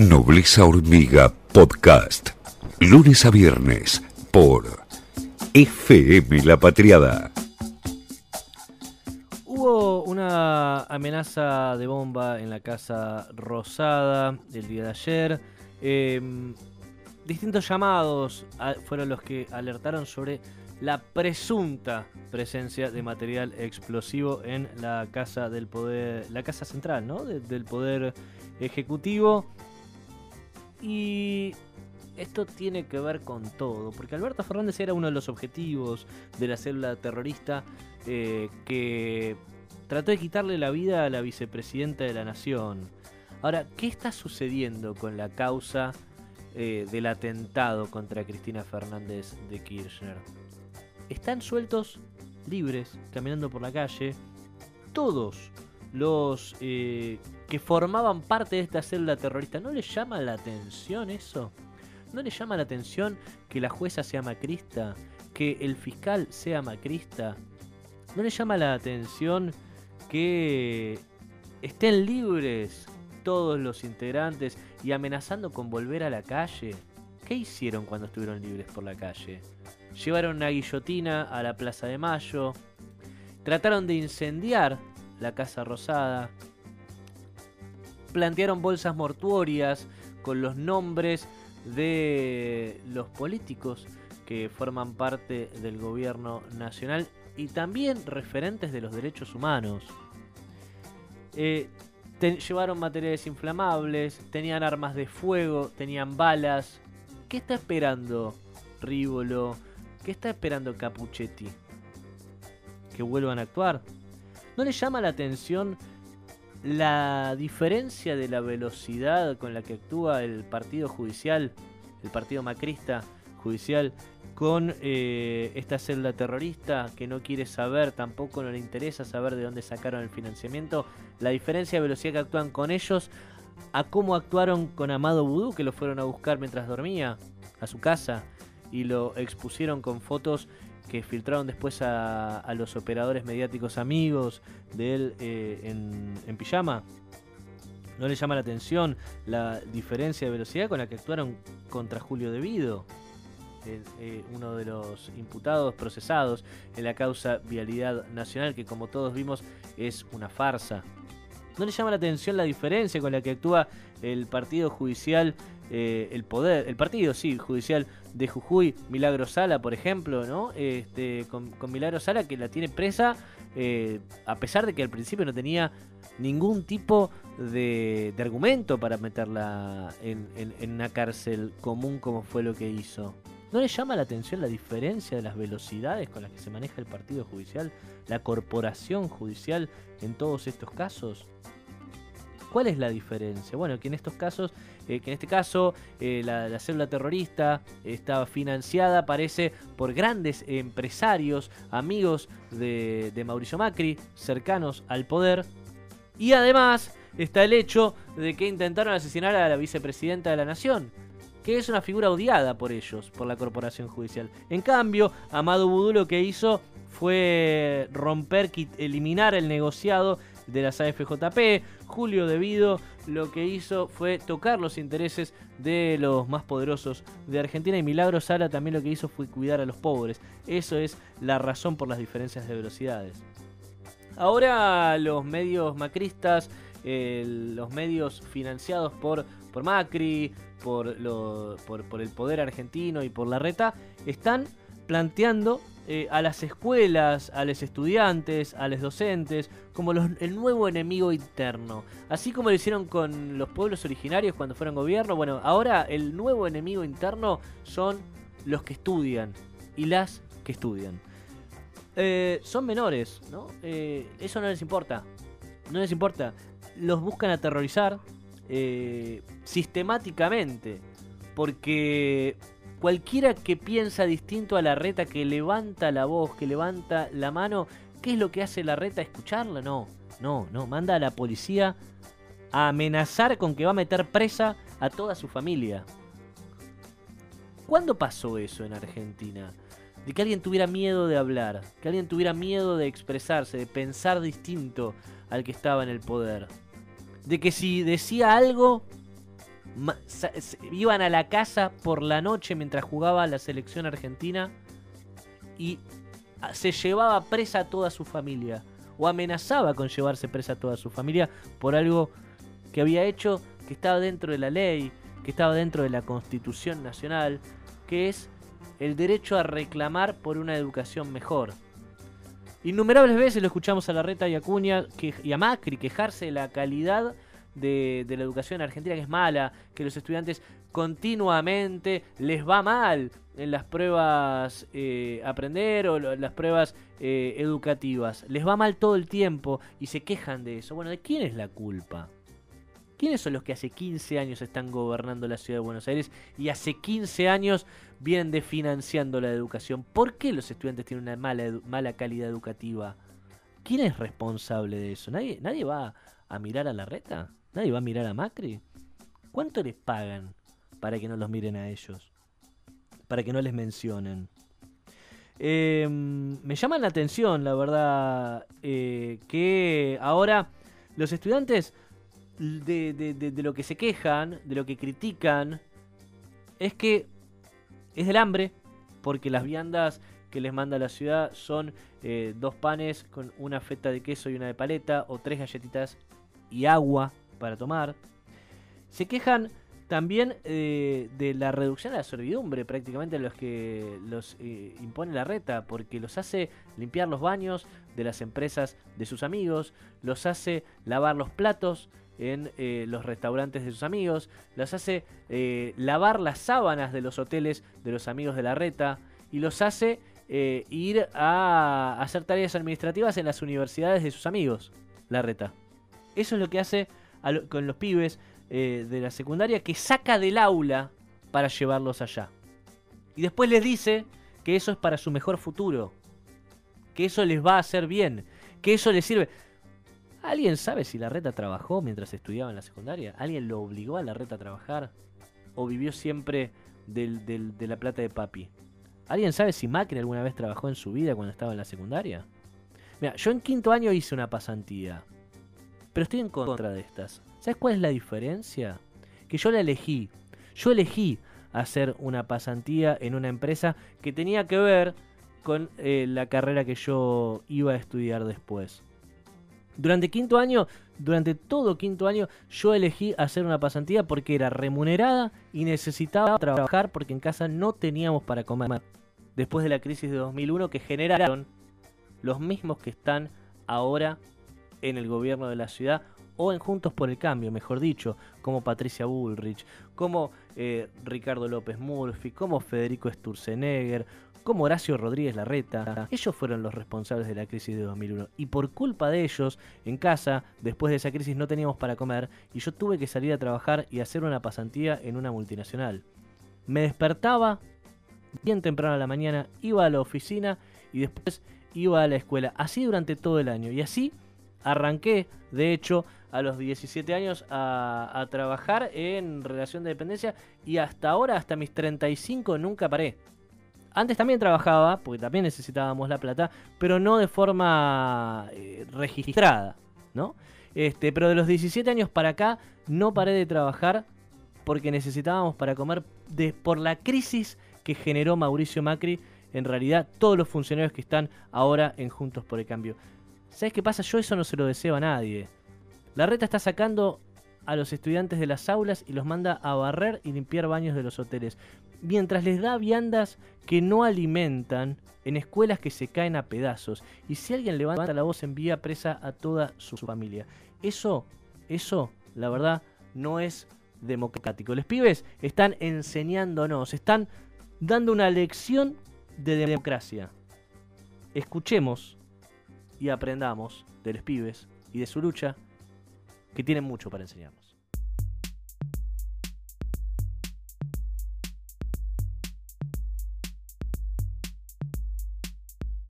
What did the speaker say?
Nobleza Hormiga Podcast. Lunes a viernes por FM La Patriada. Hubo una amenaza de bomba en la Casa Rosada el día de ayer. Em, distintos llamados a- fueron los que alertaron sobre la presunta presencia de material explosivo en la casa del poder, la casa central, ¿no? De- del poder ejecutivo. Y esto tiene que ver con todo, porque Alberto Fernández era uno de los objetivos de la célula terrorista eh, que trató de quitarle la vida a la vicepresidenta de la nación. Ahora, ¿qué está sucediendo con la causa eh, del atentado contra Cristina Fernández de Kirchner? Están sueltos, libres, caminando por la calle, todos los eh, que formaban parte de esta célula terrorista. ¿No les llama la atención eso? ¿No les llama la atención que la jueza sea macrista? ¿Que el fiscal sea macrista? ¿No les llama la atención que estén libres todos los integrantes y amenazando con volver a la calle? ¿Qué hicieron cuando estuvieron libres por la calle? Llevaron una guillotina a la Plaza de Mayo, trataron de incendiar la Casa Rosada, plantearon bolsas mortuorias con los nombres de los políticos que forman parte del gobierno nacional y también referentes de los derechos humanos. Eh, llevaron materiales inflamables, tenían armas de fuego, tenían balas. ¿Qué está esperando Rívolo? ¿Qué está esperando Capuchetti? ¿Que vuelvan a actuar? ¿No le llama la atención la diferencia de la velocidad con la que actúa el partido judicial, el partido macrista judicial, con eh, esta celda terrorista que no quiere saber, tampoco no le interesa saber de dónde sacaron el financiamiento? La diferencia de velocidad que actúan con ellos a cómo actuaron con Amado Vudú, que lo fueron a buscar mientras dormía a su casa y lo expusieron con fotos que filtraron después a, los operadores mediáticos amigos de él eh, en, pijama. ¿No le llama la atención la diferencia de velocidad con la que actuaron contra Julio Devido? eh, eh, uno de los imputados procesados en la causa Vialidad Nacional, que como todos vimos es una farsa. ¿No le llama la atención la diferencia con la que actúa el partido judicial, eh, el poder, el partido, sí, judicial de Jujuy, Milagro Sala, por ejemplo, ¿no? Este, con, con Milagro Sala que la tiene presa, eh, a pesar de que al principio no tenía ningún tipo de, argumento para meterla en- en una cárcel común como fue lo que hizo. ¿No le llama la atención la diferencia de las velocidades con las que se maneja el partido judicial, la corporación judicial en todos estos casos? ¿Cuál es la diferencia? Bueno, que en estos casos, eh, que en este caso eh, la, la célula terrorista estaba financiada, parece, por grandes empresarios, amigos de Mauricio Macri, cercanos al poder. Y además está el hecho de que intentaron asesinar a la vicepresidenta de la nación, que es una figura odiada por ellos, por la corporación judicial. En cambio, Amado Vudú lo que hizo fue romper, eliminar el negociado de las AFJP. Julio Devido lo que hizo fue tocar los intereses de los más poderosos de Argentina y Milagro Sala también lo que hizo fue cuidar a los pobres. Eso es la razón por las diferencias de velocidades. Ahora los medios macristas, eh, los medios financiados por, por Macri, por, lo- por, el poder argentino y por la reta, están planteando eh, a las escuelas, a los estudiantes, a los docentes, como el nuevo enemigo interno. Así como lo hicieron con los pueblos originarios cuando fueron gobierno, bueno, ahora el nuevo enemigo interno son los que estudian y las que estudian. Eh, son menores, ¿no? Eh, eso no les importa. No les importa. Los buscan aterrorizar eh, sistemáticamente. Porque cualquiera que piensa distinto a la reta, que levanta la voz, que levanta la mano, ¿qué es lo que hace la reta? ¿Escucharla? No, no, no. Manda a la policía a amenazar con que va a meter presa a toda su familia. ¿Cuándo pasó eso en Argentina? De que alguien tuviera miedo de hablar, que alguien tuviera miedo de expresarse, de pensar distinto al que estaba en el poder. De que si decía algo, iban a la casa por la noche mientras jugaba la selección argentina y se llevaba presa a toda su familia o amenazaba con llevarse presa a toda su familia por algo que había hecho que estaba dentro de la ley, que estaba dentro de la Constitución Nacional, que es el derecho a reclamar por una educación mejor. Innumerables veces lo escuchamos a Larreta y a Acuña y a Macri quejarse de la calidad de, la educación argentina, que es mala, que los estudiantes continuamente les va mal en las pruebas eh, aprender o las pruebas eh, educativas. Les va mal todo el tiempo y se quejan de eso. Bueno, ¿de quién es la culpa? ¿Quiénes son los que hace 15 años están gobernando la ciudad de Buenos Aires y hace 15 años vienen desfinanciando la educación? ¿Por qué los estudiantes tienen una mala, mala calidad educativa? ¿Quién es responsable de eso? ¿Nadie, ¿Nadie va a mirar a la reta? ¿Nadie va a mirar a Macri? ¿Cuánto les pagan para que no los miren a ellos? Para que no les mencionen. Em, me llama la atención, la verdad, eh, que ahora los estudiantes de, lo que se quejan, de lo que critican, es que es del hambre, porque las viandas que les manda la ciudad son eh, dos panes con una feta de queso y una de paleta, o tres galletitas y agua para tomar. Se quejan también eh, de la reducción de la servidumbre, prácticamente los que los eh, impone la reta, porque los hace limpiar los baños de las empresas de sus amigos, los hace lavar los platos, en eh, los restaurantes de sus amigos, los hace eh, lavar las sábanas de los hoteles de los amigos de la reta y los hace eh, ir a hacer tareas administrativas en las universidades de sus amigos, la reta. Eso es lo que hace con los pibes de la secundaria que saca del aula para llevarlos allá. Y después les dice que eso es para su mejor futuro, que eso les va a hacer bien, que eso les sirve. ¿Alguien sabe si la reta trabajó mientras estudiaba en la secundaria? ¿Alguien lo obligó a la reta a trabajar? ¿O vivió siempre de la plata de papi? ¿Alguien sabe si Macri alguna vez trabajó en su vida cuando estaba en la secundaria? Mira, yo en quinto año hice una pasantía. Pero estoy en contra de estas. ¿Sabes cuál es la diferencia? Que yo la elegí. Yo elegí hacer una pasantía en una empresa que tenía que ver con eh, la carrera que yo iba a estudiar después. Durante quinto año, durante todo quinto año, yo elegí hacer una pasantía porque era remunerada y necesitaba trabajar porque en casa no teníamos para comer. Después de la crisis de 2001 que generaron los mismos que están ahora en el gobierno de la ciudad o en Juntos por el Cambio, mejor dicho, como Patricia Bullrich, como eh, Ricardo López Murphy, como Federico Sturzenegger, como Horacio Rodríguez Larreta. Ellos fueron los responsables de la crisis de 2001 y por culpa de ellos, en casa, después de esa crisis no teníamos para comer y yo tuve que salir a trabajar y hacer una pasantía en una multinacional. Me despertaba bien temprano a la mañana, iba a la oficina y después iba a la escuela. Así durante todo el año y así arranqué, de hecho, a los 17 años a, a, trabajar en relación de dependencia y hasta ahora, hasta mis 35, nunca paré. Antes también trabajaba, porque también necesitábamos la plata, pero no de forma eh, registrada, ¿no? Este, pero de los 17 años para acá no paré de trabajar porque necesitábamos para comer por la crisis que generó Mauricio Macri, en realidad todos los funcionarios que están ahora en Juntos por el Cambio. ¿Sabes qué pasa? Yo eso no se lo deseo a nadie. La reta está sacando a los estudiantes de las aulas y los manda a barrer y limpiar baños de los hoteles mientras les da viandas que no alimentan en escuelas que se caen a pedazos. Y si alguien levanta la voz, envía presa a toda su familia. Eso, eso, la verdad, no es democrático. Los pibes están enseñándonos, están dando una lección de democracia. Escuchemos y aprendamos de los pibes y de su lucha, que tienen mucho para enseñarnos.